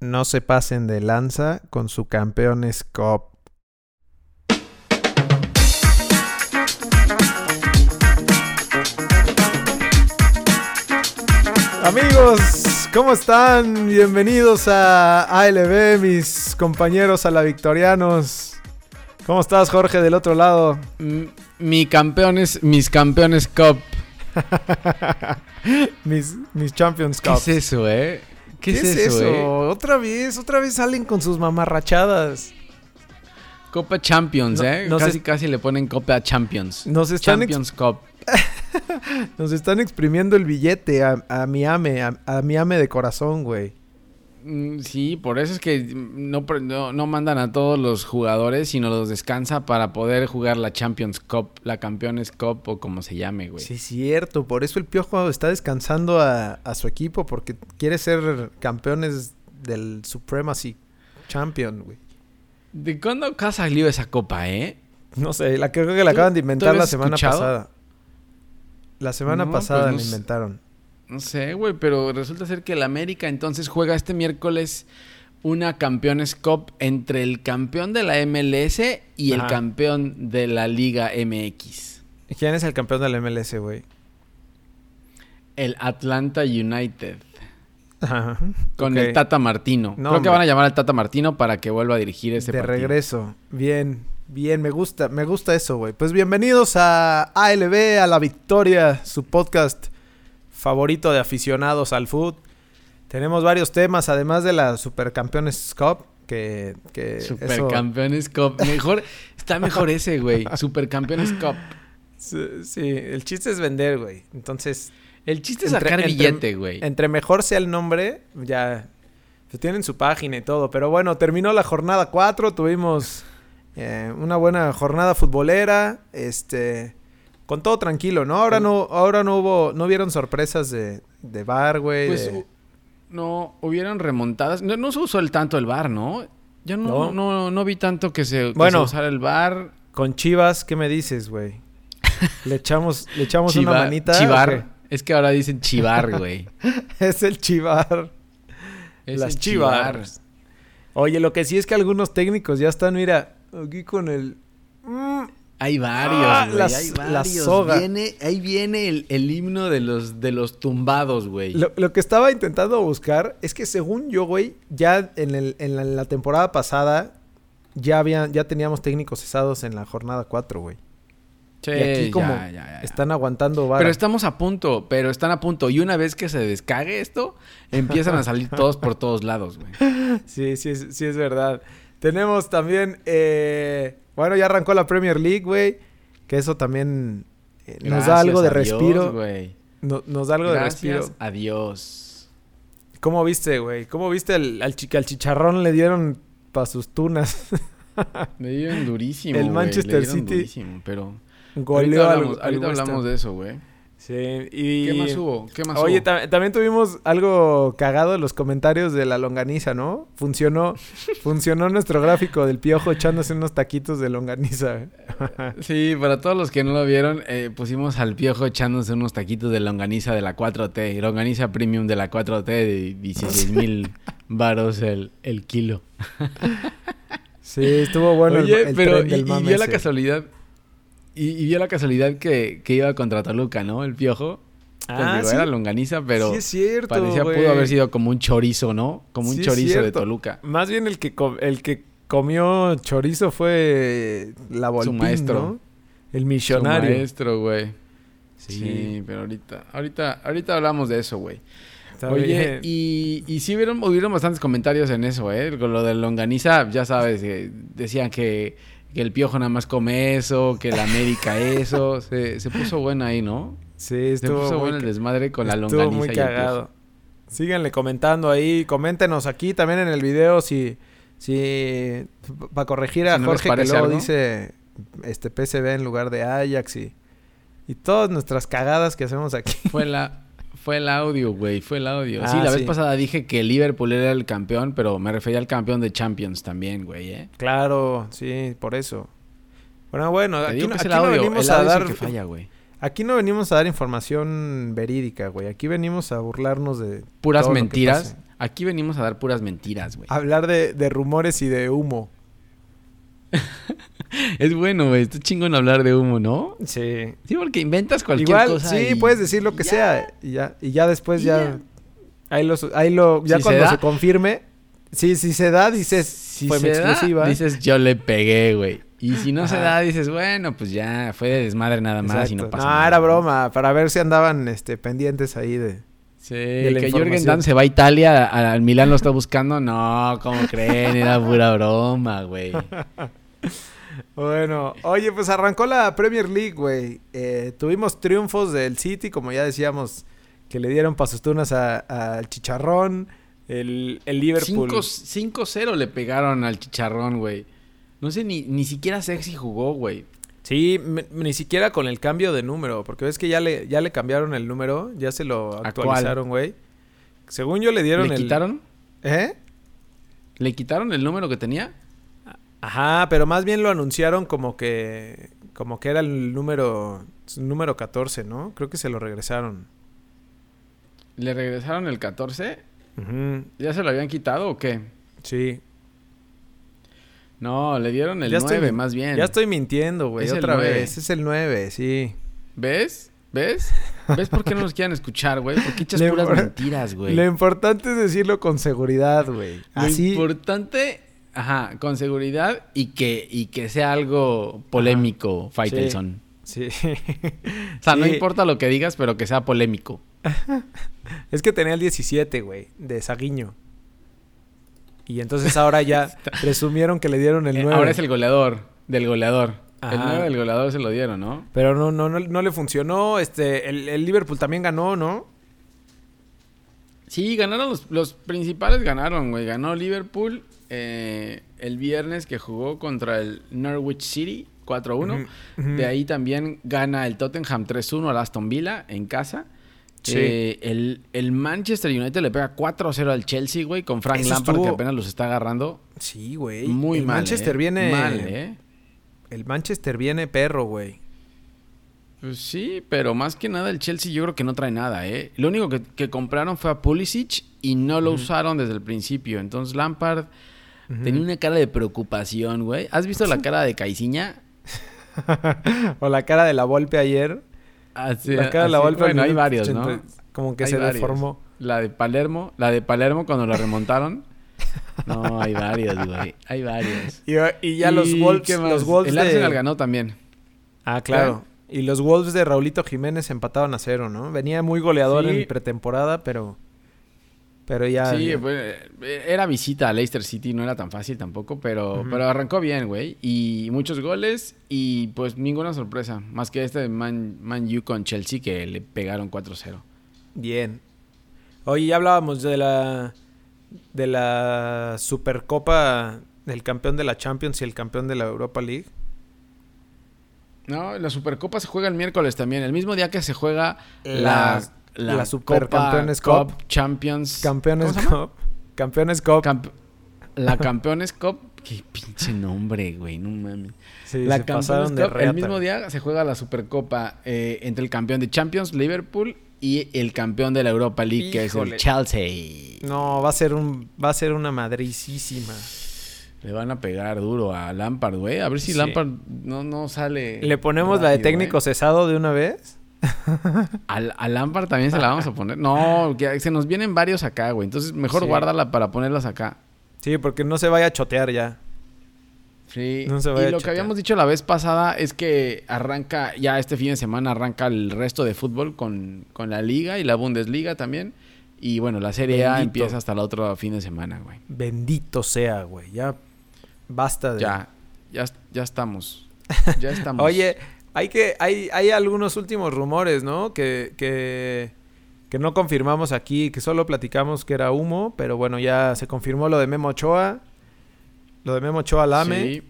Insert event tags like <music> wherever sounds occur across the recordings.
no se pasen de lanza con su Campeones Cup. Amigos, ¿cómo están? Bienvenidos a ALB, mis compañeros a la Victorianos. ¿Cómo estás, Jorge, del otro lado? Mi campeones, mis campeones cup. <laughs> mis, mis Champions ¿Qué Cup. es eso, eh? ¿Qué, es, eso, eh? Otra vez, otra vez salen con sus mamarrachadas. Copa Champions, No- eh. no casi casi le ponen Copa Champions. Nos están, ex- Champions Cup. <laughs> nos están exprimiendo el billete a, a mi ame, a, a mi ame de corazón, güey. Mm, Sí, por eso es que no, pre- no, no mandan a todos los jugadores, sino los descansa para poder jugar la Champions Cup, la Campeones Cup o como se llame, güey. Sí, es cierto. Por eso el Piojo está descansando a, a su equipo, porque quiere ser campeones del Supremacy Champion, güey. ¿De cuándo acá salió esa copa, eh? No sé, la creo que la ¿Tú- acaban de inventar la semana escuchado? pasada. La semana No, pasada pues no la inventaron. No sé, güey, pero resulta ser que el América entonces juega este miércoles una Campeones Cup entre el campeón de la MLS y el campeón de la Liga MX. ¿Y ¿Quién es el campeón del MLS, güey? El Atlanta United. Ajá. Con el Tata Martino. No, Creo que van a llamar al Tata Martino para que vuelva a dirigir ese de partido. regreso. Bien, bien, me gusta, me gusta eso, güey. Pues bienvenidos a ALB, a la Victoria, su podcast favorito de aficionados al fútbol. Tenemos varios temas, además de la Supercampeones Cup, que, que eso- Supercampeones Cup. Mejor, está mejor ese, güey. Supercampeones Cup. Sí, sí, el chiste es vender, güey. Entonces, El chiste es Entre- sacar entre- billete, güey. entre mejor sea el nombre, ya pues, tienen su página y todo. Pero bueno, terminó la jornada 4, tuvimos eh, una buena jornada futbolera, este, con todo tranquilo, ¿no? Ahora no, ahora no hubo, no hubieron sorpresas de, de bar, güey. Pues de- no, hubieron remontadas. No, no se usó el tanto el bar, ¿no? Yo no, No. no. no, vi tanto que se, que Bueno. se usara el bar. Con Chivas, ¿qué me dices, güey? <laughs> Le echamos, le echamos una manita. ¿o Chivar. Es que ahora dicen chivar, güey. <laughs> Es el chivar. Es Las el chivas. Oye, lo que sí es que algunos técnicos ya están, mira, aquí con el. Mm, Hay varios, Ah, güey. las- hay la varios. soga. Viene, ahí viene el, el himno de los, de los tumbados, güey. Lo, lo que estaba intentando buscar es que según yo, güey, ya en, el- en la, en la temporada pasada ya habían, ya teníamos técnicos cesados en la jornada 4, güey. Sí, y aquí como ya, ya, ya. Están aguantando vara. Pero estamos a punto, pero están a punto. Y una vez que se descague esto, empiezan a salir todos por todos lados, güey. <laughs> Sí, sí, sí es verdad. Tenemos también, eh, bueno, ya arrancó la Premier League, güey, que eso también eh, nos da algo de respiro. güey. Nos da algo de respiro. a Dios. ¿Cómo viste, güey? ¿Cómo viste al, que al chicharrón le dieron pa' sus tunas? <laughs> Le dieron durísimo. El Manchester le dieron City durísimo, pero. Goleó ahorita hablamos, al ahorita hablamos de eso, güey. Sí, y... ¿Qué más hubo? ¿Qué más Oye, hubo? también tuvimos algo cagado en los comentarios de la longaniza, ¿no? Funcionó, <laughs> funcionó nuestro gráfico del piojo echándose unos taquitos de longaniza. <laughs> Sí, para todos los que no lo vieron, eh, pusimos al piojo echándose unos taquitos de longaniza de la 4T. Longaniza premium de la 4T de 16 mil <laughs> varos el, el kilo. Sí, estuvo bueno Oye, el, pero tren y, del y mame dio la casualidad. Y, y dio la casualidad que, que iba contra Toluca, ¿no? El piojo. Pues Ah, sí. era longaniza, pero sí es cierto, parecía pudo haber sido como un chorizo, ¿no? Como un Sí chorizo de. Toluca. Más bien el que, el que comió chorizo fue la Volpín, maestro. ¿no? El Su millonario. maestro, güey. Sí. Sí. pero ahorita, ahorita, ahorita hablamos de eso, güey. Oye, bien. y, y sí hubieron, hubieron bastantes comentarios en eso, ¿eh? Con lo de longaniza, ya sabes, eh, decían que, que el piojo nada más come eso, que la América eso. <laughs> Se, se puso bueno ahí, ¿no? Sí, Se estuvo puso muy bueno el desmadre con la Estuvo longaniza muy y el cagado. Síganle comentando ahí, coméntenos aquí también en el video si si para corregir a Si no les Jorge que luego algo. dice este PSV en lugar de Ajax y y todas nuestras cagadas que hacemos aquí. Fue la... Fue el audio, güey, fue el audio. sí, Ah, la vez pasada dije que Liverpool era el campeón, pero me refería al campeón de Champions también, güey, ¿eh? Claro, sí, por eso. Bueno, bueno, Te aquí, no, aquí venimos a dar que falla, güey. aquí no venimos a dar información verídica, güey. Aquí venimos a burlarnos de Puras mentiras. Aquí venimos a dar puras mentiras, güey. Hablar de, de rumores y de humo. <laughs> Es bueno, güey. Está chingón hablar de humo, ¿no? Sí. Sí, porque inventas cualquier Igual, cosa. sí, y- puedes decir lo que ya. sea. Y ya, y ya después Y ya. ya. Ahí lo, ahí lo, ya Si cuando se, confirme. Sí, si se da, dices, Si fue mi se da, exclusiva. dices, yo le pegué, güey. Y si no se da, dices, bueno, pues ya fue de desmadre nada más y no pasa no, nada. era broma, para ver si andaban este, pendientes ahí de... Sí, la que Jürgen. Damm se va a Italia, al Milán lo está buscando. No, ¿cómo creen? Era pura broma, güey. <laughs> Bueno, oye, pues arrancó la Premier League, güey. Eh, tuvimos triunfos del City, como ya decíamos, que le dieron pasos tunas a- al Chicharrón, el, el Liverpool. 5 5-0 le pegaron al chicharrón, güey. No sé, ni, ni siquiera Sexy jugó, güey. Sí, me- ni siquiera con el cambio de número, porque ves que ya le, ya le cambiaron el número, ya se lo actualizaron, güey. Según yo le dieron ¿Le el... quitaron? ¿Eh? ¿Le quitaron el número que tenía? Ajá, pero más bien lo anunciaron como que como que era el número número 14, ¿no? Creo que se lo regresaron. ¿Le regresaron el 14? Ujú, ¿Ya se lo habían quitado o qué? Sí. No, le dieron el Ya estoy 9 min- más bien. Ya estoy mintiendo, güey, otra vez. Es el 9, sí. ¿Ves? ¿Ves? ¿Ves por qué no nos quieren escuchar, güey? Porque echas puras mentiras, güey. Lo importante es decirlo con seguridad, güey. Lo importante, ajá, con seguridad y que, y que sea algo polémico, Faitelson. Sí. <laughs> O sea, no importa lo que digas, pero que sea polémico. <laughs> Es que tenía el 17, güey, de Saguiño. Y entonces ahora ya <laughs> presumieron que le dieron el Eh, 9. ahora es el goleador, del goleador. El Ajá. 9 del goleador se lo dieron, ¿no? Pero no, no, no, no le funcionó. Este, el, el Liverpool también ganó, ¿no? Sí, ganaron los, los principales, ganaron, güey. Ganó Liverpool eh, el viernes que jugó contra el Norwich City 4-1. Ujú, ujú. De ahí también gana el Tottenham 3-1 al Aston Villa en casa. Sí. Eh, el, el Manchester United le pega 4-0 al Chelsea, güey, con Frank Eso Lampard que apenas los está agarrando. Sí, güey. Muy el mal. Manchester eh. viene. Mal, ¿eh? El Manchester viene perro, güey. Pues sí, pero más que nada el Chelsea yo creo que no trae nada, ¿eh? Lo único que, que compraron fue a Pulisic y no lo usaron desde el principio. Entonces Lampard tenía una cara de preocupación, güey. ¿Has visto la <laughs> cara de Caiciña? o la cara de la Volpe ayer. Así, la cara de la Volpe. Bueno, hay varios, ¿no? 80, Como que Hay se varios. deformó. La de Palermo, la de Palermo cuando la remontaron. No, hay varios, <laughs> güey. Hay varios. Y, y ya los ¿Y Wolves. Los Wolves el de... Arsenal ganó también. Ah, claro. Y los Wolves de Raulito Jiménez empataron a cero, ¿no? Venía muy goleador Sí. en pretemporada, pero. Pero ya. Sí, ya- pues, eh, era visita a Leicester City, no era tan fácil tampoco, pero, pero arrancó bien, güey. Y muchos goles y pues ninguna sorpresa. Más que este Man, Man U con Chelsea que le pegaron 4-0. Bien. Oye, ya hablábamos de la. De la Supercopa del campeón de la Champions y el campeón de la Europa League. No, la Supercopa se juega el miércoles también, el mismo día que se juega la, La- la, la Supercampeones Copa Cup. Champions. Campeones. Cup. Campeones Cup. Camp- la Campeones Cup. Qué pinche nombre, güey, no mames. Sí, la se Campeones de Cup, el mismo día se juega la Supercopa eh, entre el campeón de Champions, Liverpool, y el campeón de la Europa League, que es el Chelsea. No, va a ser un. Va a ser una madricísima. Le van a pegar duro a Lampard, güey. A ver si Sí. Lampard no, no sale. ¿Le ponemos la de técnico güey. cesado de una vez? Al, a Lampard también se la vamos a poner. No, que se nos vienen varios acá, güey. Entonces mejor Sí. guárdala para ponerlas acá. Sí, porque no se vaya a chotear ya. Sí. No se y vaya a lo que habíamos dicho la vez pasada es que arranca, ya este fin de semana arranca el resto de fútbol con, con la Liga y la Bundesliga también. Y bueno, la Serie A empieza hasta el otro fin de semana, güey. Bendito sea, güey. Ya basta de. Ya, ya, ya estamos. <laughs> Ya estamos. Oye, hay que. Hay, hay algunos últimos rumores, ¿no? Que, que. Que no confirmamos aquí, que solo platicamos que era humo, pero bueno, ya se confirmó lo de Memo Ochoa. Lo de Memo Ochoa Lame. Sí.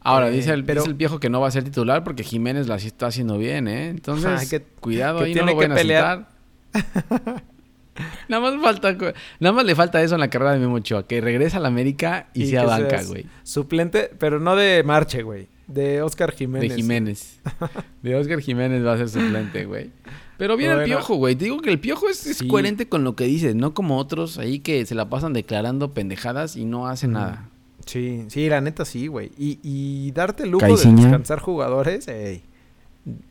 Ahora, Eh, dice, el, pero- dice el viejo que no va a ser titular porque Jiménez la está haciendo bien, ¿eh? Entonces, <laughs> que- cuidado que ahí, tiene no lo que a pelear. <laughs> <laughs> Nada más falta, nada más le falta eso en la carrera de Memo Ochoa, que regresa a la América y, sea banca, güey. Suplente, pero no de Marche, güey. De Oscar De Jiménez. Jiménez. <laughs> De Oscar Jiménez va a ser suplente, güey. Pero bien el piojo, güey. Te digo que el piojo es, es Sí. coherente con lo que dice, no como otros ahí que se la pasan declarando pendejadas y no hacen Mm. nada. Sí, sí, la neta sí, güey. Y, y darte el lujo Caiciña. de descansar jugadores, ey.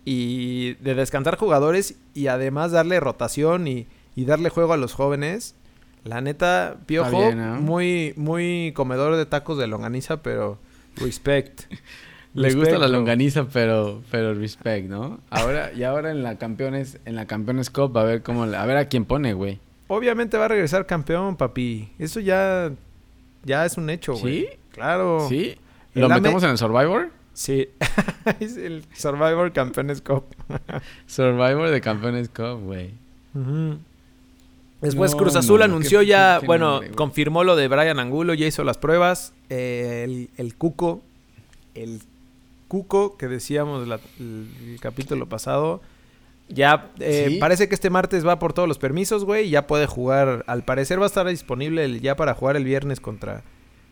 Y de descansar jugadores y además darle rotación y, y darle juego a los jóvenes. La neta, Piojo, bien, ¿no? muy, muy comedor de tacos de longaniza, pero respect. <laughs> Le Respect, gusta la bro. longaniza, pero, pero respect, ¿no? Ahora, y ahora en la campeones, en la campeones cup, a ver cómo, a ver a quién pone, güey. Obviamente va a regresar campeón, papi. Eso ya, ya es un hecho, güey. ¿Sí? Claro. ¿Sí? ¿Lo metemos en el Survivor? Sí. <laughs> es el Survivor Campeones Cup. <laughs> Survivor de campeones cup, güey. Después No, Cruz Azul no, anunció qué- ya, qué- qué bueno, nombre, confirmó lo de Brian Angulo, ya hizo las pruebas. Eh, el, el Cuco, el Cuco que decíamos la- el, el capítulo pasado, ya eh, ¿Sí? parece que este martes va por todos los permisos, güey, y ya puede jugar. Al parecer va a estar disponible el- ya para jugar el viernes contra,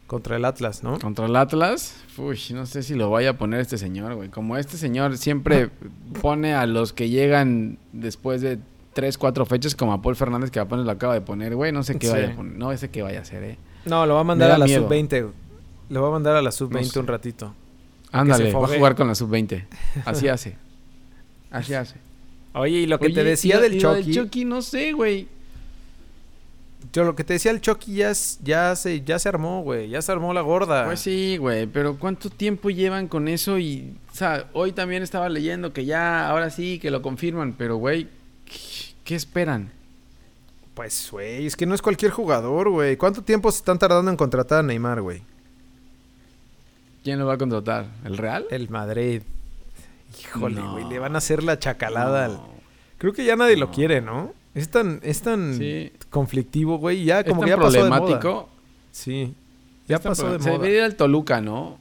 contra el Atlas, ¿no? Contra el Atlas, uy, no sé si lo vaya a poner este señor, güey. Como este señor siempre <laughs> pone a los que llegan después de tres, cuatro fechas, como a Paul Fernández, que apenas lo acaba de poner, güey. No sé qué Sí. vaya a poner, no sé qué vaya a hacer, eh. No, lo va a mandar da a la miedo. sub-20. Lo va a mandar a la sub-20 sé. un ratito. Ándale, va a jugar con la sub-20. <laughs> Así hace. Así hace. Oye, y lo que Oye, te decía y- del y lo Chucky, Chucky, no sé, güey. yo lo que te decía el Chucky ya, ya se ya se armó, güey, ya se armó la gorda. Pues sí, güey, pero ¿cuánto tiempo llevan con eso? Y, o sea, hoy también estaba leyendo que ya, ahora sí, que lo confirman, pero, güey, ¿qué- ¿qué esperan? Pues, güey, es que no es cualquier jugador, güey. ¿Cuánto tiempo se están tardando en contratar a Neymar, güey? ¿Quién lo va a contratar? ¿El Real? El Madrid. Híjole, No. güey, le van a hacer la chacalada. al- No. Creo que ya nadie lo quiere, ¿no? Es tan es tan Sí. conflictivo, güey, ya Es como tan que ya pasó de moda. problemático. Sí. Ya Es pasó de pro- Se moda. debería ir al Toluca, ¿no?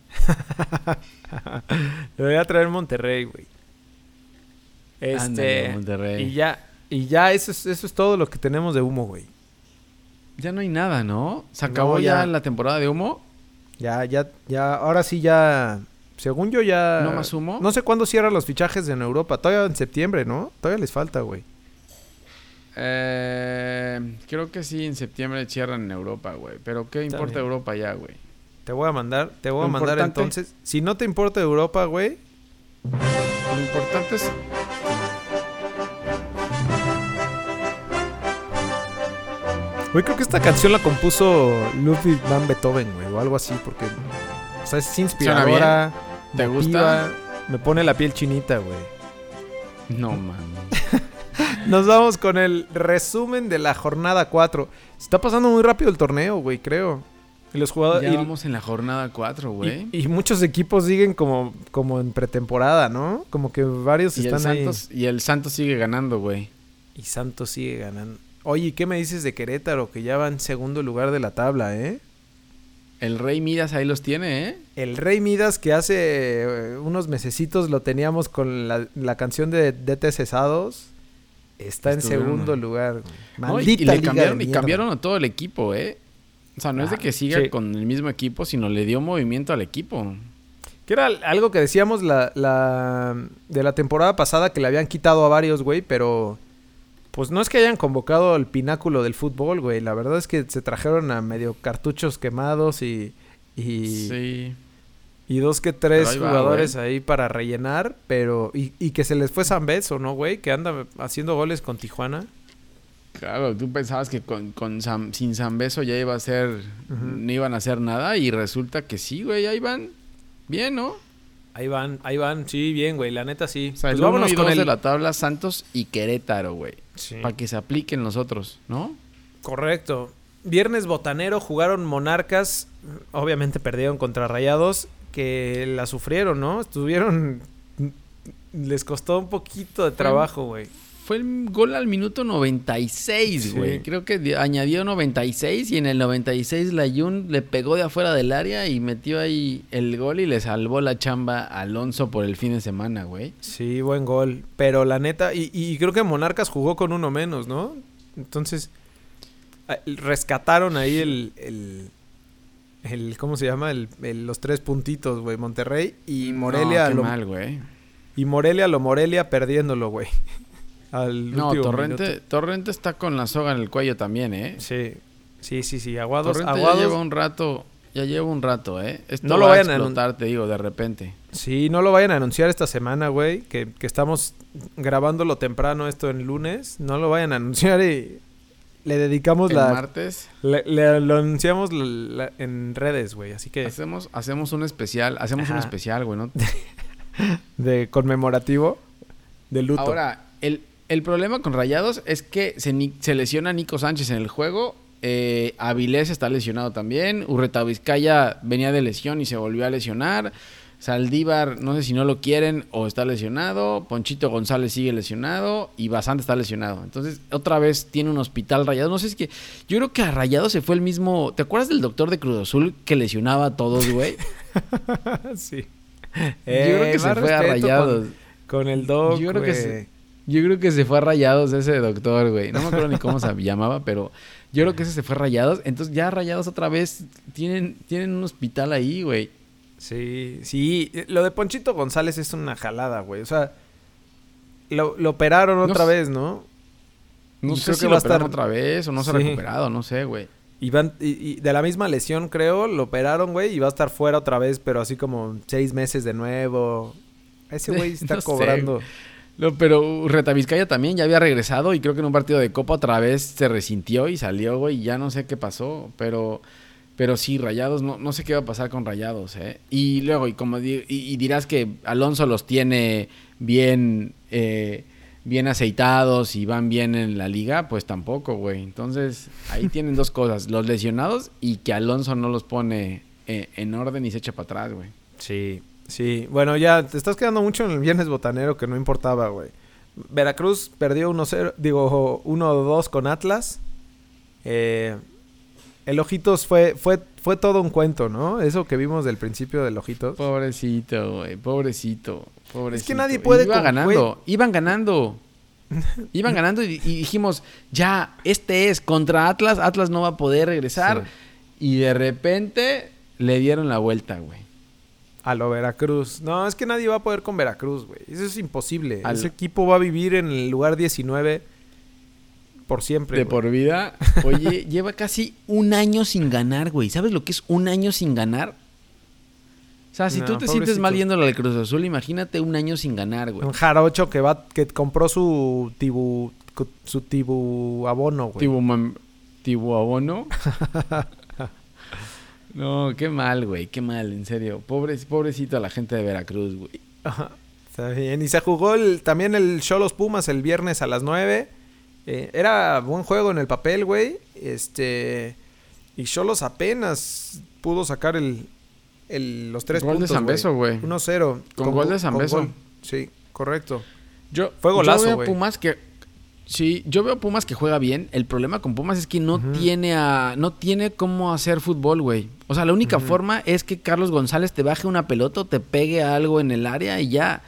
Le voy a traer Monterrey, güey. Ándale, Este, Monterrey. y ya y ya eso es eso es todo lo que tenemos de humo, güey. Ya no hay nada, ¿no? ¿Se acabó No, ya. ya. la temporada de humo? Ya, ya, ya, ahora sí ya. Según yo ya. ¿No más humo? No sé cuándo cierran los fichajes en Europa. Todavía en septiembre, ¿no? Todavía les falta, güey. Eh, creo que sí, en septiembre cierran en Europa, güey. Pero ¿qué importa bien. Europa ya, güey? Te voy a mandar, te voy a mandar importante- entonces. Si no te importa Europa, güey. Lo importante es... Güey, creo que esta canción la compuso Ludwig van Beethoven, güey, o algo así, porque. O sea, es inspiradora. ¿Te motiva, gusta? Me pone la piel chinita, güey. No, man. <laughs> Nos vamos con el resumen de la jornada 4. Se está pasando muy rápido el torneo, güey, creo. Y los jugadores. Ya y- vamos en la jornada 4, güey. Y, y muchos equipos siguen como, como en pretemporada, ¿no? Como que varios Y, el están ahí. Y el Santos sigue ganando, güey. Y Santos sigue ganando. Oye, ¿y ¿qué me dices de Querétaro? Que ya va en segundo lugar de la tabla, ¿eh? El Rey Midas ahí los tiene, ¿eh? El Rey Midas que hace eh, unos mesecitos lo teníamos con la, la canción de DT Cesados. Está en segundo lugar. güey. No, y- Maldita y, le liga de cambiaron, y cambiaron a todo el equipo, ¿eh? O sea, no es de Ah, que siga sí. con el mismo equipo, sino le dio movimiento al equipo. Que era algo que decíamos la, la- de la temporada pasada que le habían quitado a varios, güey, pero pues no es que hayan convocado al pináculo del fútbol, güey. La verdad es que se trajeron a medio cartuchos quemados y, y, Sí. y dos que tres Pero ahí va, jugadores güey. ahí para rellenar, pero y, y que se les fue San Beso, ¿no, güey? Que anda haciendo goles con Tijuana. Claro, tú pensabas que con, con Sam- sin San Beso ya iba a ser, no iban a hacer nada y resulta que sí, güey, ahí van. Bien, ¿no? Ahí van, ahí van, sí, bien, güey, la neta sí. O sea, Pues el vámonos con el de la tabla Santos y Querétaro, güey. Sí. Para que se apliquen los otros, ¿no? Correcto. Viernes botanero jugaron Monarcas. Obviamente perdieron contra Rayados. Que la sufrieron, ¿no? Estuvieron. Les costó un poquito de trabajo, güey. Fue el gol al minuto 96, Sí. güey. Creo que di- añadió 96 y en el 96 la Jun le pegó de afuera del área y metió ahí el gol y le salvó la chamba a Alonso por el fin de semana, güey. Sí, buen gol. Pero la neta. Y, y creo que Monarcas jugó con uno menos, ¿no? Entonces. rescataron ahí el, el, el ¿cómo se llama? El, el- los tres puntitos, güey, Monterrey y Morelia No, qué lo, mal, güey. y Morelia lo Morelia perdiéndolo, güey. Al No, último Torrente, minuto. Torrente está con la soga en el cuello también, ¿eh? Sí. Sí, sí, sí, Aguados, Torrente Aguados. ya lleva un rato, ya lleva un rato, ¿eh? Esto No lo va vayan a explotar, te digo, de repente. Sí, no lo vayan a anunciar esta semana, güey, que, que estamos grabándolo temprano esto en lunes. No lo vayan a anunciar y le dedicamos El la martes le, le- lo anunciamos la- la- en redes, güey, así que hacemos, hacemos un especial, hacemos un especial, güey, ¿no? <laughs> de conmemorativo de luto. Ahora, el, el problema con Rayados es que se, se lesiona Nico Sánchez en el juego. Eh, Avilés está lesionado también. Urreta Vizcaya venía de lesión y se volvió a lesionar. Saldívar, no sé si no lo quieren o está lesionado. Ponchito González sigue lesionado. Y Basante está lesionado. Entonces, otra vez tiene un hospital Rayados. No sé, es que yo creo que a Rayados se fue el mismo. ¿Te acuerdas del doctor de Cruz Azul que lesionaba a todos, güey? <laughs> sí. yo creo que se más fue a Rayados. Con, con el doc, Yo creo que se- Yo creo que se fue a Rayados ese doctor, güey. No me acuerdo ni cómo se llamaba, pero yo creo que ese se fue a Rayados. Entonces ya Rayados otra vez tienen, tienen un hospital ahí, güey. Sí, sí. Lo de Ponchito González es una jalada, güey. O sea, lo, lo operaron otra vez, ¿no? No Y sé creo si que va a estar- otra vez o no se ha recuperado, no sé, güey. Y, van- y, y de la misma lesión, creo, lo operaron, güey, y va a estar fuera otra vez, pero así como seis meses de nuevo. Ese <laughs> güey está No sé, cobrando. No, pero Reta Vizcaya también ya había regresado y creo que en un partido de Copa otra vez se resintió y salió, güey. y Ya no sé qué pasó, pero, pero sí, Rayados, no, no sé qué va a pasar con Rayados, ¿eh? Y luego, y como di- y, y dirás que Alonso los tiene bien, eh, bien aceitados y van bien en la liga, pues tampoco, güey. Entonces, ahí <laughs> tienen dos cosas, los lesionados y que Alonso no los pone eh, en orden y se echa para atrás, güey. Sí, sí. Bueno, ya te estás quedando mucho en el viernes botanero que no importaba, güey. Veracruz perdió 1-0, digo 1-2 con Atlas. Eh, el Ojitos fue, fue, fue todo un cuento, ¿no? Eso que vimos del principio del Ojitos. Pobrecito, güey, pobrecito, pobrecito. nadie puede Iba con- ganando, iban ganando. <laughs> Iban ganando y, y dijimos, ya, este es contra Atlas, Atlas no va a poder regresar. Y de repente le dieron la vuelta, güey. A lo Veracruz. No, es que nadie va a poder con Veracruz, güey. Eso es imposible. Al- Ese equipo va a vivir en el lugar 19 por siempre. De güey. por vida. <laughs> Oye, lleva casi un año sin ganar, güey. ¿Sabes lo que es un año sin ganar? O sea, si No, tú te sientes mal yéndole al Cruz Azul, imagínate un año sin ganar, güey. Un jarocho que va que compró su tibu su tibu abono, güey. Tibu, mam- tibu abono. <laughs> no, qué mal, güey, qué mal, en serio. Pobre, pobrecito a la gente de Veracruz, güey. Ajá, Está bien. Y se jugó el- también el Cholos Pumas el viernes a las 9. Eh, era buen juego en el papel, güey. Este. Y Cholos apenas pudo sacar el, el- los tres Gol de puntos. Zambeso, güey. 1-0. Con gol de Zambeso. gol. Sí, correcto. Yo, Fue golazo, yo veo güey. Pumas que sí, yo veo Pumas que juega bien. El problema con Pumas es que no tiene a, no tiene cómo hacer fútbol, güey. O sea, la única forma es que Carlos González te baje una pelota o te pegue algo en el área y ya.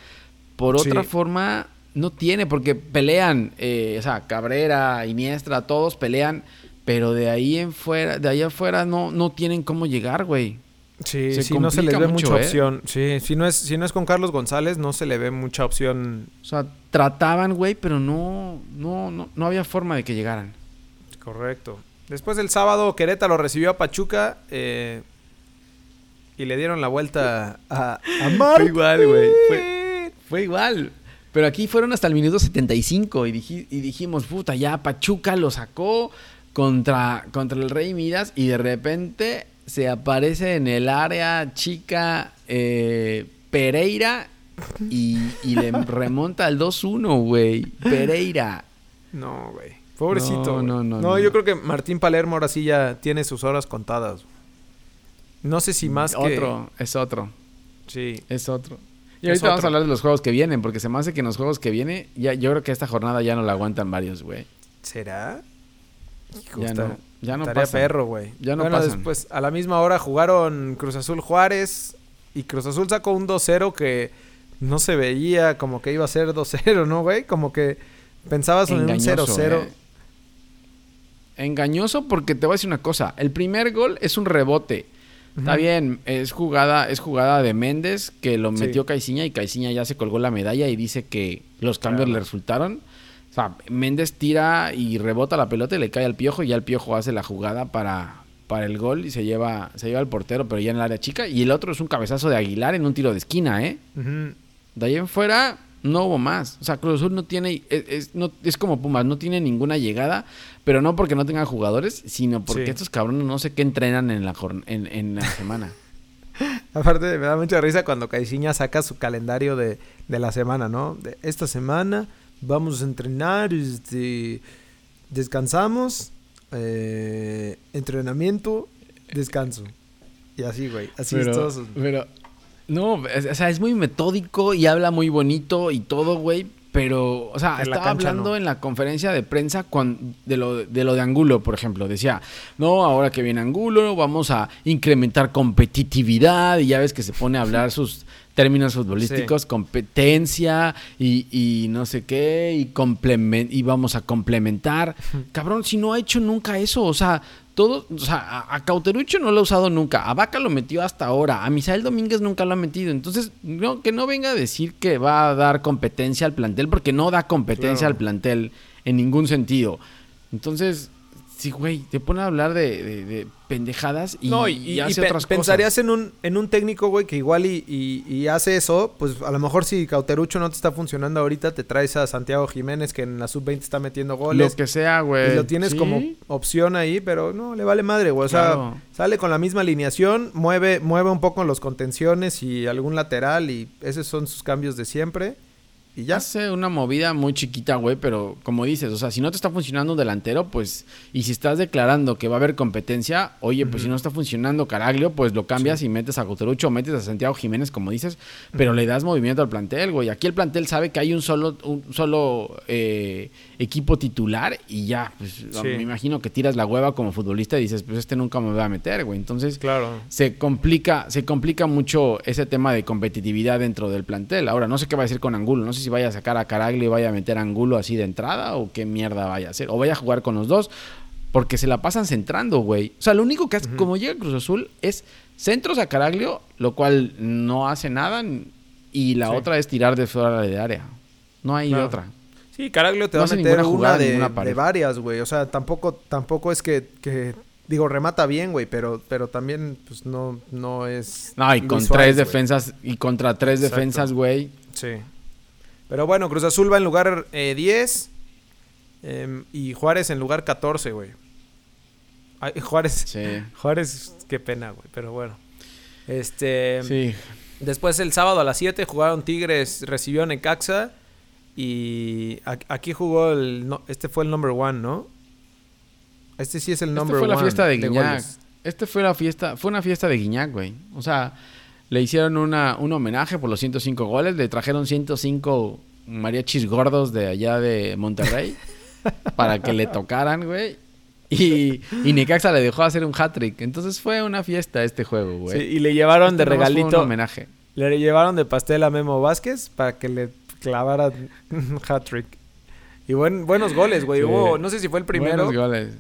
Por Sí. otra forma no tiene porque pelean, eh, o sea, Cabrera, Iniestra, todos pelean, pero de ahí en fuera, de ahí afuera no no tienen cómo llegar, güey. Sí, Se sí, no se complica ve mucho, mucha ¿eh? opción. Sí, si no, es, si no es con Carlos González, no se le ve mucha opción. O sea, trataban, güey, pero no no no no había forma de que llegaran. Correcto. Después del sábado, Querétaro recibió a Pachuca eh, y le dieron la vuelta a, a <laughs> Fue igual, güey. Fue, igual. Pero aquí fueron hasta el minuto 75 y, diji- y dijimos, puta, ya Pachuca lo sacó contra, contra el Rey Midas y de repente se aparece en el área chica eh, Pereira y, y le <laughs> remonta al 2-1, güey. Pereira. No, güey. Pobrecito. No, no, no, No, no. yo creo que Martín Palermo ahora sí ya tiene sus horas contadas. No sé si más que... Otro, es otro, Sí. es otro. Y ahorita vamos otro. a hablar de los juegos que vienen, porque se me hace que en los juegos que vienen, ya, yo creo que esta jornada ya no la aguantan varios, güey. ¿Será? Hijo, Ya está- no, ya no pasa. perro, güey. Ya no bueno, pasan. después, a la misma hora jugaron Cruz Azul Juárez y Cruz Azul sacó un 2-0 que no se veía como que iba a ser 2-0, ¿no, güey? Como que pensabas en un Engañoso, 0-0. eh. engañoso porque te voy a decir una cosa. El primer gol es un rebote. Está bien, es jugada, es jugada de Méndez que lo metió Caiciña y Caiciña ya se colgó la medalla y dice que los cambios Claro. le resultaron. O sea, Méndez tira y rebota la pelota y le cae al piojo y ya el piojo hace la jugada para, para el gol y se lleva, se lleva al portero, pero ya en el área chica. Y el otro es un cabezazo de Aguilar en un tiro de esquina, ¿eh? De ahí en fuera no hubo más. O sea, Cruz Azul no tiene, es, es- no, es como Pumas, no tiene ninguna llegada, pero no porque no tengan jugadores, sino porque Sí. estos cabrones no sé qué entrenan en la, en, en la semana. <laughs> Aparte, me da mucha risa cuando Caixinha saca su calendario de, de la semana, ¿no? De esta semana vamos a entrenar, este, descansamos, eh, entrenamiento, descanso. Y así, güey. Así es todo. su- pero, no, o sea, es muy metódico y habla muy bonito y todo, güey. Pero, o sea, En estaba hablando no. en la conferencia de prensa cuan- de, lo, de lo de Angulo, por ejemplo. Decía, no, ahora que viene Angulo, vamos a incrementar competitividad. Y ya ves que se pone a hablar sus términos futbolísticos, competencia y, y no sé qué, y, complemen- y vamos a complementar. <laughs> Cabrón, si no ha hecho nunca eso, o sea, todo, o sea, a, a Cauterucho no lo ha usado nunca, a Vaca lo metió hasta ahora, a Misael Domínguez nunca lo ha metido, entonces, no, que no venga a decir que va a dar competencia al plantel, porque no da competencia Claro. al plantel en ningún sentido. Entonces, sí, güey, te pone a hablar de, de- de pendejadas y, no, y, y y hace pe- otras pensarías cosas. en un, en un técnico, güey, que igual y, hace eso, pues a lo mejor si Cauterucho no te está funcionando ahorita, te traes a Santiago Jiménez, que en la sub-20 está metiendo goles. Lo que sea, güey. Y lo tienes Sí. como opción ahí, pero no, le vale madre, güey. O sea, Claro. sale con la misma alineación, mueve, mueve un poco los contenciones y algún lateral y esos son sus cambios de siempre. Y ya. Hace una movida muy chiquita, güey, pero como dices, o sea, si no te está funcionando un delantero, pues, y si estás declarando que va a haber competencia, oye, pues si no está funcionando Caraglio, pues lo cambias y metes a Coterucho o metes a Santiago Jiménez, como dices, pero le das movimiento al plantel, güey. Aquí el plantel sabe que hay un solo, un solo eh, equipo titular y ya, pues Sí. me imagino que tiras la hueva como futbolista y dices, pues este nunca me va a meter, güey. Entonces, Claro. se complica, se complica mucho ese tema de competitividad dentro del plantel. Ahora, no sé qué va a decir con Angulo. No sé si vaya a sacar a Caraglio y vaya a meter a Angulo así de entrada o qué mierda vaya a hacer. O vaya a jugar con los dos porque se la pasan centrando, güey. O sea, lo único que hace, como llega Cruz Azul, es centros a Caraglio, lo cual no hace nada. Y la Sí. otra es tirar de fuera de área. No hay Claro. otra. Sí, Caraglio te No va a meter ninguna una jugada, de, de varias, güey. O sea, tampoco, tampoco es que, que digo, remata bien, güey, pero, pero también, pues no, no es. No, y con tres defensas, y contra tres Exacto. defensas, güey. Sí. Pero bueno, Cruz Azul va en lugar eh, 10 em, y Juárez en lugar 14, güey. Ay, <laughs> Juárez, Sí. Juárez, qué pena, güey, pero bueno. Este, Sí. después el sábado a las 7 jugaron Tigres, recibió Necaxa y a- aquí jugó el, no- este fue el number one, ¿no? Este sí es el Este number fue la one fiesta de Guiñac. este fue la fiesta, fue una fiesta de Guiñac, güey. O sea, le hicieron una, un homenaje por los 105 goles, le trajeron 105 mariachis gordos de allá de Monterrey <laughs> para que le tocaran, güey. Y, y Necaxa le dejó hacer un hat-trick. Entonces fue una fiesta este juego, güey. Sí, y le llevaron de Este fue regalito, Un homenaje. le llevaron de pastel a Memo Vázquez para que le clavara un hat-trick. Y buen, buenos goles, güey. Sí. Hubo, no sé si fue el primero. Buenos goles.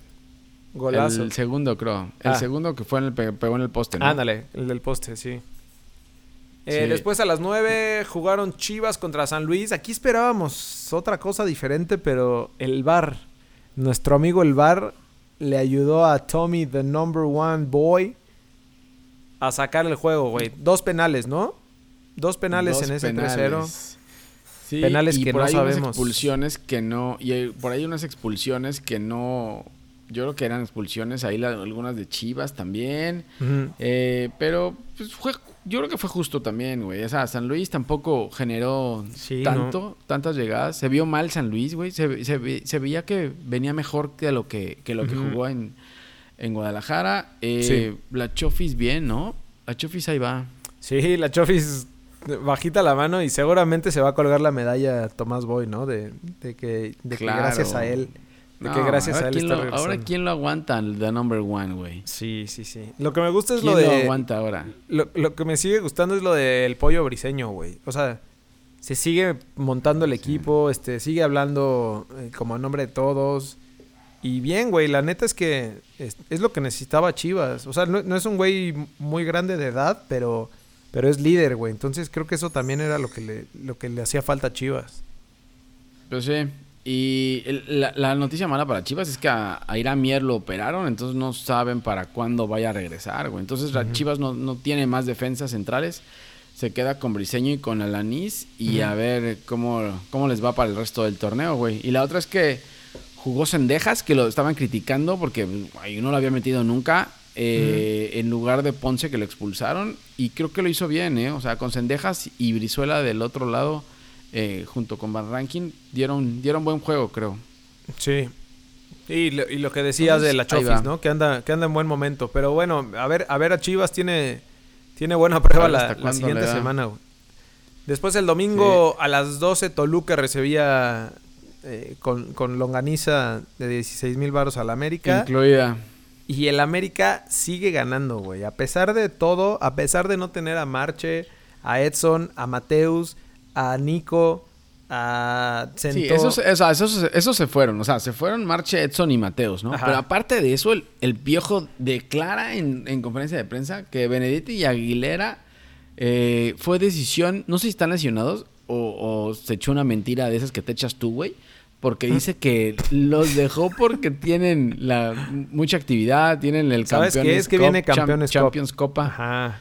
Golazo. El segundo, creo. El Ah. segundo que fue en el pe- pegó en el poste, ¿no? Ándale, el del poste, sí. Eh, Sí. Después a las 9 jugaron Chivas contra San Luis. Aquí esperábamos otra cosa diferente, pero el VAR, nuestro amigo el VAR, le ayudó a Tommy, the number one boy, a sacar el juego, güey. Dos penales, ¿no? Dos penales Dos en ese penales. 3-0. Sí, Penales y que por no ahí unas sabemos. expulsiones que no y por ahí unas expulsiones que no yo creo que eran expulsiones ahí la- algunas de Chivas también eh, pero pues fue yo creo que fue justo también güey o sea San Luis tampoco generó Sí, tanto tantas llegadas se vio mal San Luis güey se, se, ve- se veía que venía mejor que lo que, que lo que jugó en en Guadalajara Eh, Sí. la Chofis bien no la Chofis ahí va Sí, la Chofis bajita la mano y seguramente se va a colgar la medalla Tomás Boy, ¿no? De, de que, de que Claro. gracias a él. De que No, gracias ahora a él quién está lo- regresando. ahora quién lo aguanta el the number one güey Sí, sí, sí. Lo que me gusta es ¿Quién lo lo de. aguanta ahora? Lo, lo que me sigue gustando es lo del pollo briseño, güey. O sea, se sigue montando el equipo, este, sigue hablando eh, como a nombre de todos. Y bien, güey, la neta es que es, es lo que necesitaba Chivas. O sea, no, no es un güey muy grande de edad, pero, pero es líder, güey. Entonces creo que eso también era lo que le, lo que le hacía falta a Chivas. Pues sí. Y el- la, la noticia mala para Chivas es que a, a Irán Mier lo operaron, entonces no saben para cuándo vaya a regresar, güey. Entonces Chivas no, no tiene más defensas centrales. Se queda con Briseño y con Alanis y a ver cómo, cómo les va para el resto del torneo, güey. Y la otra es que jugó Sendejas, que lo estaban criticando porque ay, no lo había metido nunca. eh, En lugar de Ponce que lo expulsaron. Y creo que lo hizo bien, ¿eh? O sea, con Sendejas y Brizuela del otro lado, eh, junto con Van Rankin, dieron, dieron buen juego, creo. Sí. Y lo, y lo que decías Entonces, de la Chofis. ¿no? Que anda, que anda en buen momento. Pero bueno, a ver, a ver a Chivas tiene, tiene buena prueba la, la siguiente semana, güey. Después el domingo a las 12 Toluca recibía eh, con, con longaniza de 16 mil baros al América. Incluida. Y el América sigue ganando, güey. A pesar de todo, a pesar de no tener a Marche, a Edson, a Mateus, a Nico, a Centó. Sí, esos, o sea, esos, esos se fueron. O sea, se fueron Marche, Edson y Mateos, ¿no? Ajá. Pero aparte de eso, el, el Piojo declara en, en conferencia de prensa que Benedetti y Aguilera eh, fue decisión. No sé si están lesionados o, o se echó una mentira de esas que te echas tú, güey. Porque dice que los dejó porque tienen la mucha actividad, tienen el ¿Sabes qué? Campeones Es que viene Campeones Cup. Champions Copa. Ajá.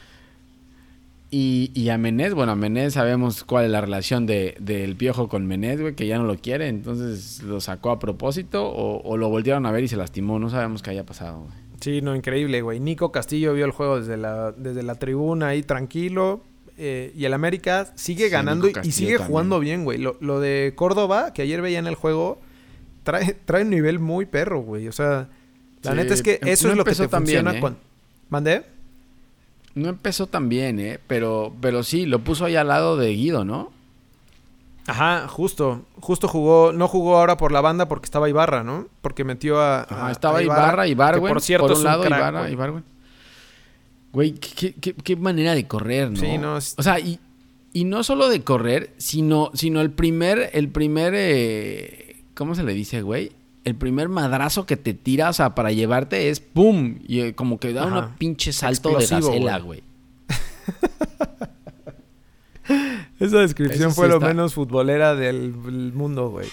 Y, y a Menés, bueno, a Menés sabemos cuál es la relación de- del Piojo con Menés, güey, que ya no lo quiere, entonces lo sacó a propósito o, o lo volvieron a ver y se lastimó, no sabemos qué haya pasado, güey. Sí, no, increíble, güey. Nico Castillo vio el juego desde la, desde la tribuna ahí tranquilo. eh, y el América sigue Sí, ganando y- sigue también. jugando bien, güey. Lo, lo de Córdoba, que ayer veía en el juego, trae, trae un nivel muy perro, güey. O sea, la Sí, neta es que eso no es lo que te funciona ¿eh? cuando... ¿Mandé? No empezó tan bien, ¿eh? Pero, pero sí, lo puso ahí al lado de Guido, ¿no? Ajá, justo. Justo jugó... No jugó ahora por la banda porque estaba Ibarra, ¿no? Porque metió a... Ajá, a- estaba a Ibarra, Ibargüen, por cierto por es un un lado, crack, Ibarra, güey. Ibargüen. Güey, qué, qué- qué- qué manera de correr, ¿no? Sí, no, es- O sea, y, y no solo de correr, sino, sino el primer, el primer, eh, ¿cómo se le dice, güey? El primer madrazo que te tira, o sea, para llevarte es ¡pum! Y eh, como que da una pinche salto Explosivo, de gacela, güey. güey. <laughs> Esa descripción Eso sí fue lo está- menos futbolera del mundo, güey.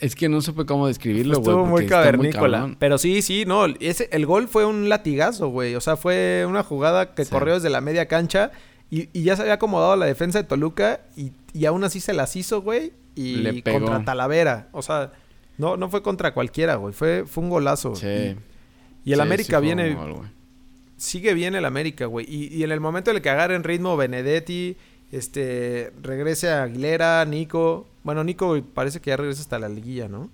Es que no supe cómo describirlo, güey. Estuvo muy cavernícola. pero sí, sí, no. Ese, el gol fue un latigazo, güey. O sea, fue una jugada que Sí. corrió desde la media cancha y, y ya se había acomodado la defensa de Toluca y, y aún así se las hizo, güey. Y Le pegó. contra Talavera. O sea, no, no fue contra cualquiera, güey. Fue, fue un golazo. Sí. Y, y el Sí, América sí viene, sigue bien el América, güey. Y, y en el momento en el que agarren ritmo Benedetti, este, regrese a Aguilera, Nico. Bueno, Nico parece que ya regresa hasta la liguilla, ¿no?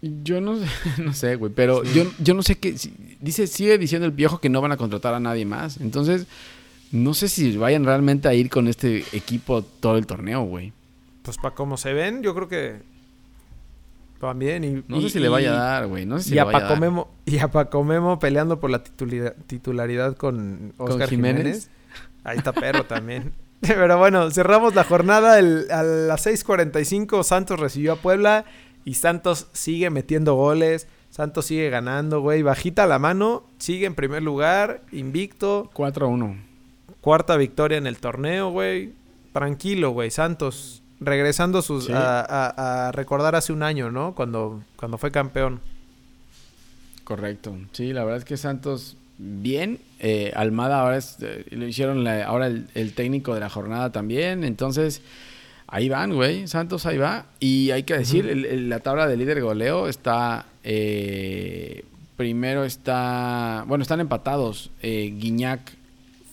Yo no sé, <laughs> no sé, güey, pero yo, yo no sé qué. si- Dice, sigue diciendo el viejo que no van a contratar a nadie más. Entonces, no sé si vayan realmente a ir con este equipo todo el torneo, güey. Pues para como se ven, yo creo que también. Y, No y- sé si le vaya a dar, güey. No sé si y le a vaya a dar. Memo, y a Paco Memo peleando por la titulida- titularidad con ¿Con Oscar Jiménez? Jiménez. Ahí está perro también. <laughs> Pero bueno, cerramos la jornada el- a las 6:45. Santos recibió a Puebla y Santos sigue metiendo goles. Santos sigue ganando, güey. Bajita la mano, sigue en primer lugar, invicto. 4-1. Cuarta victoria en el torneo, güey. Tranquilo, güey. Santos regresando sus, Sí. a, a- a recordar hace un año, ¿no? Cuando, cuando fue campeón. Correcto. Sí, la verdad es que Santos bien. Eh, Almada ahora es, eh, lo hicieron la- ahora el, el técnico de la jornada también. Entonces, ahí van, güey. Santos ahí va. Y hay que decir, Ujú. el- el- la tabla de líder goleo está... eh, primero está... Bueno, están empatados. Eh, Guiñac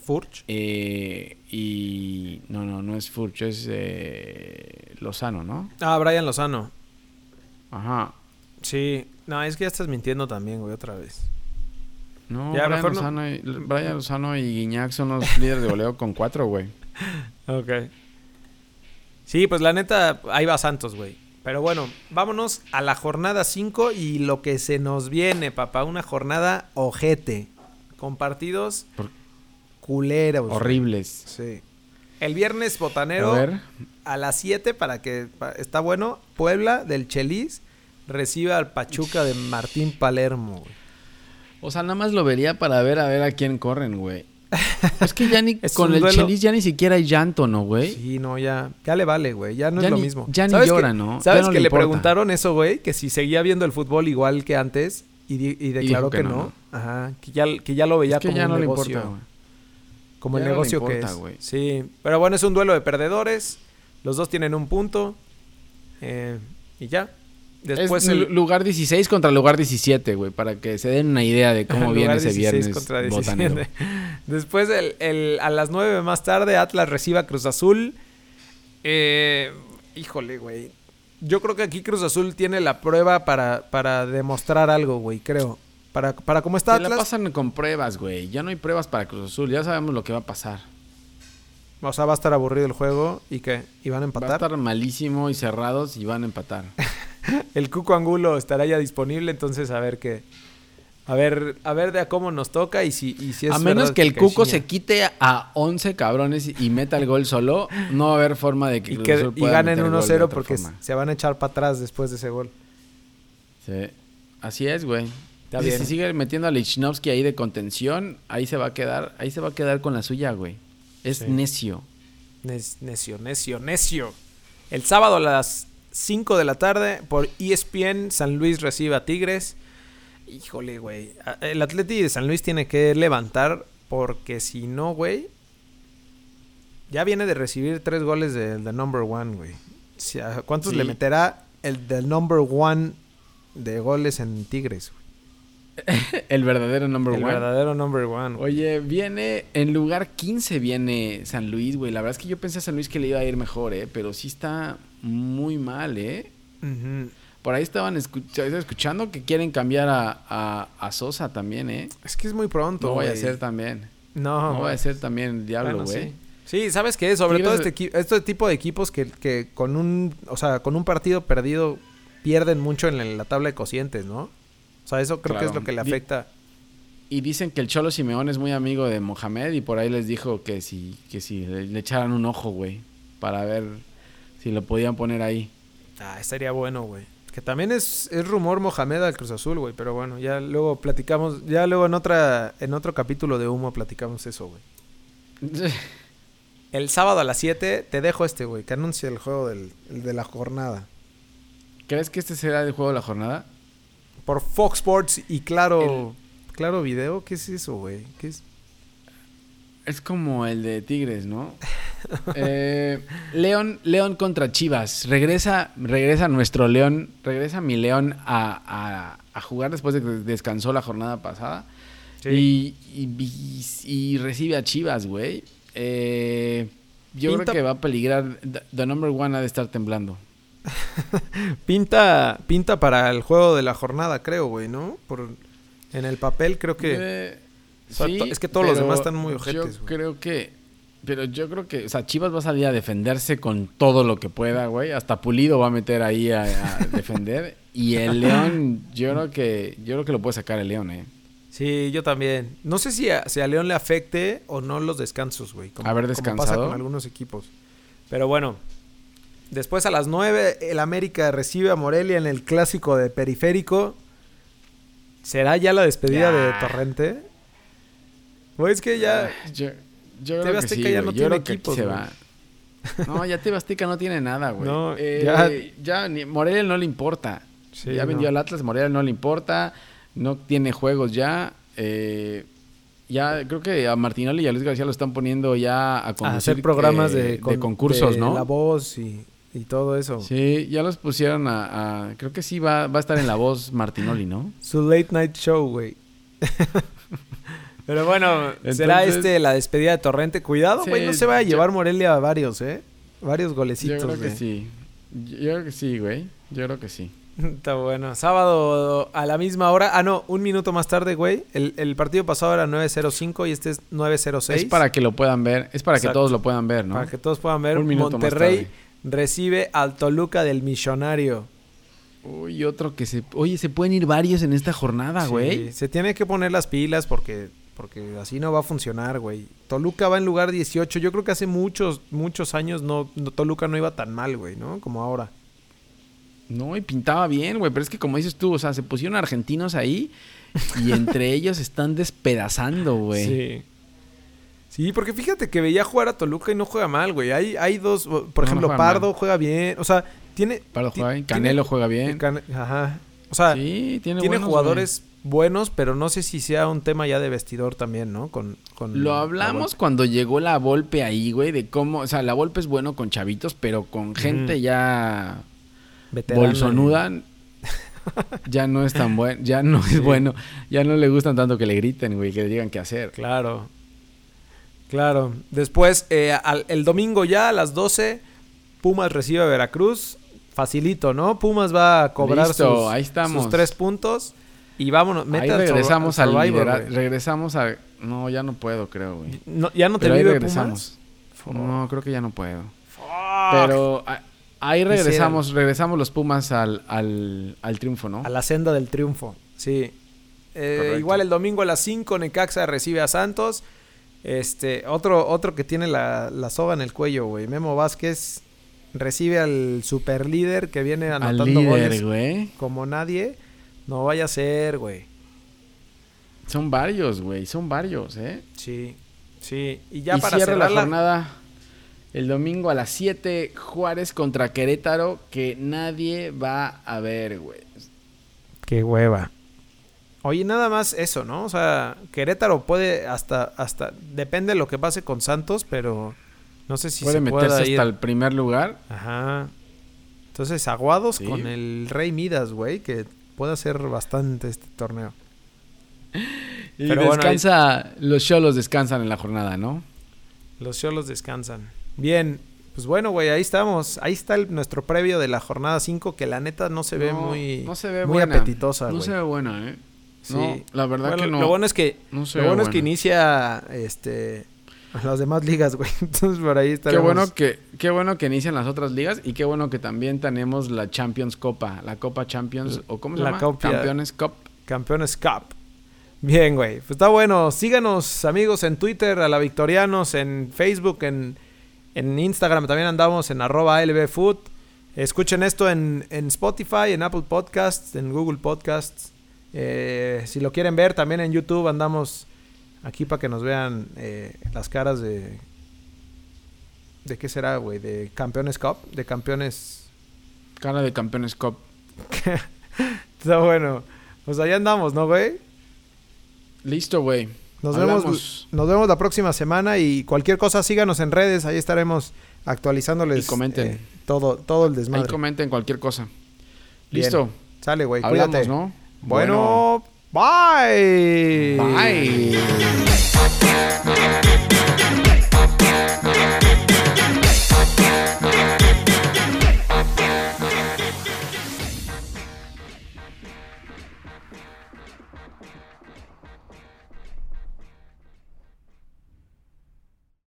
Furch. eh, y... No, no, no es Furch, es eh, Lozano, ¿no? Ah, Brian Lozano. Ajá. Sí. No, es que ya estás mintiendo también, güey, otra vez. No, Ya, Brian, mejor no. Lozano y, Brian Lozano y Guiñac son los <laughs> líderes de goleo con cuatro, güey. Ok. Sí, pues la neta, ahí va Santos, güey. Pero bueno, vámonos a la jornada 5 y lo que se nos viene, papá. Una jornada ojete. Con partidos Por- culeros. güey. Horribles. Sí. El viernes A botanero ver. a las 7 para que pa- está bueno. Puebla del Chelis recibe al Pachuca de Martín Palermo, güey. O sea, nada más lo vería para ver a ver a quién corren, güey. Es que ya ni <laughs> Es con el duelo- Chelis ya ni siquiera hay llanto, ¿no, güey? Sí, no, ya, ya le vale, güey. Ya no Ya es lo mismo. ya ni ¿Sabes llora, que- ¿no? ¿Sabes no que le le, preguntaron eso, güey? Que si seguía viendo el fútbol igual que antes y, declaró que que, no. Ajá, que ya, que ya lo veía es que como ya un no le negocio. importa, güey. Como el no negocio que es. Sí, pero bueno, es un duelo de perdedores. Los dos tienen un punto. eh, y ya. Después es el lu- lugar 16 contra lugar 17, güey, para que se den una idea de cómo <laughs> viene ese 16 viernes contra botanero. 17. <laughs> Después, el, el- a las 9 más tarde, Atlas recibe a Cruz Azul. Eh, híjole, güey. Yo creo que aquí Cruz Azul tiene la prueba para, para demostrar algo, güey, creo. Para, para cómo está Se la Atlas. pasan con pruebas, güey. Ya no hay pruebas para Cruz Azul, ya sabemos lo que va a pasar. O sea, va a estar aburrido el juego y que y van a Va a empatar. estar malísimo y cerrados y van a empatar. <laughs> El Cuco Angulo estará ya disponible, entonces a ver qué. A ver, a ver de a cómo nos toca y si, y si es a menos que el Cuco se quite a 11 cabrones y meta el gol solo, no va a haber forma de que y, que, y ganen meter gol de 1-0 otra porque forma. se van a echar para atrás después de ese gol. Sí. Así es, güey. Está bien. Si sigue metiendo a Lichnowsky ahí de contención, ahí se va a quedar, ahí se va a quedar con la suya, güey. Es Sí. necio. Necio, necio, necio. El sábado a las 5 de la tarde por ESPN, San Luis recibe a Tigres. Híjole, güey. El Atleti de San Luis tiene que levantar porque si no, güey, ya viene de recibir tres goles del de number one, güey. ¿Cuántos Sí. le meterá el del number one de goles en Tigres? güey? <laughs> El verdadero number El one. verdadero number one. güey. Oye, viene en lugar 15 viene San Luis, güey. La verdad es que yo pensé a San Luis que le iba a ir mejor, eh, pero sí está muy mal, eh. Por ahí estaban escuch- escuchando que quieren cambiar a, a- a Sosa también, ¿eh? Es que es muy pronto. No vaya a ser también. No, No vaya a ser también el diablo, Bueno, güey. sí. Sí, ¿sabes qué? Sobre todo este, este tipo de equipos que, que con un, o sea, con un partido perdido pierden mucho en la, en la tabla de cocientes, ¿no? O sea, eso creo que es lo que le afecta. Y dicen que el Cholo Simeón es muy amigo de Mohamed y por ahí les dijo que si, que si le, le echaran un ojo, güey, para ver si lo podían poner ahí. Ah, estaría bueno, güey. Que también es, es rumor Mohamed al Cruz Azul, güey, pero bueno, ya luego platicamos, ya luego en otra en otro capítulo de Humo platicamos eso, güey. <laughs> El sábado a las 7 te dejo este, güey, que anuncia el juego del, el de la jornada. ¿Crees que este será el juego de la jornada? Por Fox Sports y Claro Claro Video, ¿qué es eso, güey? ¿Qué es? Es como el de Tigres, ¿no? <laughs> Eh, León, León contra Chivas. Regresa, regresa nuestro León, regresa mi León a, a- a jugar después de que descansó la jornada pasada. Y, y- y- y recibe a Chivas, güey. Eh, yo Pinta- creo que va a peligrar. The, the number one ha de estar temblando. <laughs> Pinta, pinta para el juego de la jornada, creo, güey, ¿no? Por, en el papel creo que... Eh, O sea, sí, to- es que todos los demás están muy Yo ojetes, güey. creo que. Pero yo creo que. O sea, Chivas va a salir a defenderse con todo lo que pueda, güey. Hasta Pulido va a meter ahí a, a <laughs> defender. Y el León, yo creo que. Yo creo que lo puede sacar el León, eh. Sí, yo también. No sé si a, si a León le afecte o no los descansos, güey. Como, Haber como pasa descansado. con algunos equipos. Pero bueno. Después a las 9, el América recibe a Morelia en el clásico de Periférico. ¿Será ya la despedida Ya. de Torrente? Güey, es que ya... Yo, yo creo que sí, ya no Yo tiene creo que se va. <laughs> No, ya TV Azteca no tiene nada, güey. No, Eh, ya- ya... ni Morelia no le importa. Sí, ya no. vendió al Atlas, Morelia no le importa. No tiene juegos ya. Eh, ya creo que a Martinoli y a Luis García lo están poniendo ya a, a hacer programas eh, de, con- concursos, de ¿no? La voz y, y todo eso. Sí, ya los pusieron a, a- creo que sí va, va a estar en la voz Martinoli, ¿no? <laughs> Su late night show, güey. <laughs> Pero bueno, será este la despedida de Torrente. Cuidado, Sí, güey, no se va a yo- llevar Morelia a varios, ¿eh? Varios Yo golecitos, creo que sí. Yo yo creo que sí, güey. Yo creo que sí. <laughs> Está bueno. Sábado a la misma hora. Ah, no, un minuto más tarde, güey. El, el partido pasado era 9.05 y este es 9.06. Es para que lo puedan ver, es para que todos lo puedan ver, ¿no? Para que todos puedan ver. Un minuto más Monterrey tarde. Recibe al Toluca del Millonario. Uy, otro que se... Oye, se pueden ir varios en esta jornada, Sí, güey. se tiene que poner las pilas porque, porque así no va a funcionar, güey. Toluca va en lugar 18. Yo creo que hace muchos, muchos años no, no- Toluca no iba tan mal, güey, ¿no? Como ahora. No, y pintaba bien, güey. Pero es que como dices tú, o sea, se pusieron argentinos ahí y entre <laughs> ellos están despedazando, güey. Sí. Sí, porque fíjate que veía jugar a Toluca y no juega mal, güey. Hay, hay dos, por ejemplo, no juega Pardo mal. juega bien. O sea, tiene... Pardo juega bien, tiene- Canelo juega bien. Ajá. O sea, sí, tiene, tiene buenos, jugadores buenos, pero no sé si sea un tema ya de vestidor también, ¿no? Con, con. Lo la hablamos cuando llegó la Volpe ahí, güey, de cómo, o sea, la Volpe es bueno con chavitos, pero con gente ya Veterano bolsonuda <laughs> ya no es tan bueno, ya no es Sí. bueno, ya no le gustan tanto que le griten, güey, que le digan qué hacer. Claro. Claro. Después, eh, al- el domingo ya a las 12, Pumas recibe a Veracruz. Facilito, ¿no? Pumas va a cobrar Listo, sus, ahí estamos. sus tres puntos. Y vámonos, Ahí al Sur- regresamos al lidera- güey. regresamos a no, ya no puedo, creo, güey. No, ¿Ya no te Pero ahí vive regresamos. Pumas? No, creo que ya no puedo. Fuck. Pero a- ahí regresamos, regresamos los Pumas al, al, al triunfo, ¿no? A la senda del triunfo, sí. Eh, igual el domingo a las 5 Necaxa recibe a Santos. Este, otro, otro que tiene la, la soga en el cuello, güey. Memo Vázquez recibe al superlíder que viene Al anotando líder, goles güey. como nadie. No vaya a ser, güey. Son varios, güey, son varios, ¿eh? Sí, sí. Y ya y para cierra cerrar la la... jornada el domingo a las 7, Juárez contra Querétaro, que nadie va a ver, güey. Qué hueva. Oye, nada más eso, ¿no? O sea, Querétaro puede hasta, hasta, depende de lo que pase con Santos, pero no sé si Puede se meterse pueda hasta el primer lugar. Ajá. Entonces, aguados Sí. con el Rey Midas, güey, que puede hacer bastante este torneo. <laughs> Y Pero bueno, descansa, los Cholos descansan en la jornada, ¿no? Los Cholos descansan. Bien, pues bueno, güey, ahí estamos. Ahí está el- nuestro previo de la jornada 5, que la neta no se ve muy, no se ve muy buena. apetitosa, No güey. se ve buena, ¿eh? Sí. No, la verdad Bueno, que no. Lo bueno es que, no lo bueno es que inicia este las demás ligas, güey. <laughs> Entonces por ahí Qué estaremos. bueno que qué bueno que inician las otras ligas y qué bueno que también tenemos la Champions Copa, la Copa Champions o cómo se La llama? Campeones Cup. Campeones Cup. Bien, güey. Pues está bueno. Síganos, amigos, en Twitter, a la Victorianos, en Facebook, en, en Instagram. También andamos en arroba LBFood. Escuchen esto en, en Spotify, en Apple Podcasts, en Google Podcasts. Eh, si lo quieren ver, también en YouTube andamos aquí para que nos vean eh, las caras de... ¿De qué será, güey? ¿De Campeones Cup? ¿De Campeones...? Cara de Campeones Cup. <laughs> Está bueno. Pues ahí andamos, ¿no, güey? Listo, güey. Nos Hablamos. vemos, nos vemos la próxima semana y cualquier cosa síganos en redes, ahí estaremos actualizándoles Y comenten. eh, todo, todo el Ahí desmadre. comenten cualquier cosa. Bien. Listo. Sale, güey, cuídate. ¿no? Bueno, bye. Bye.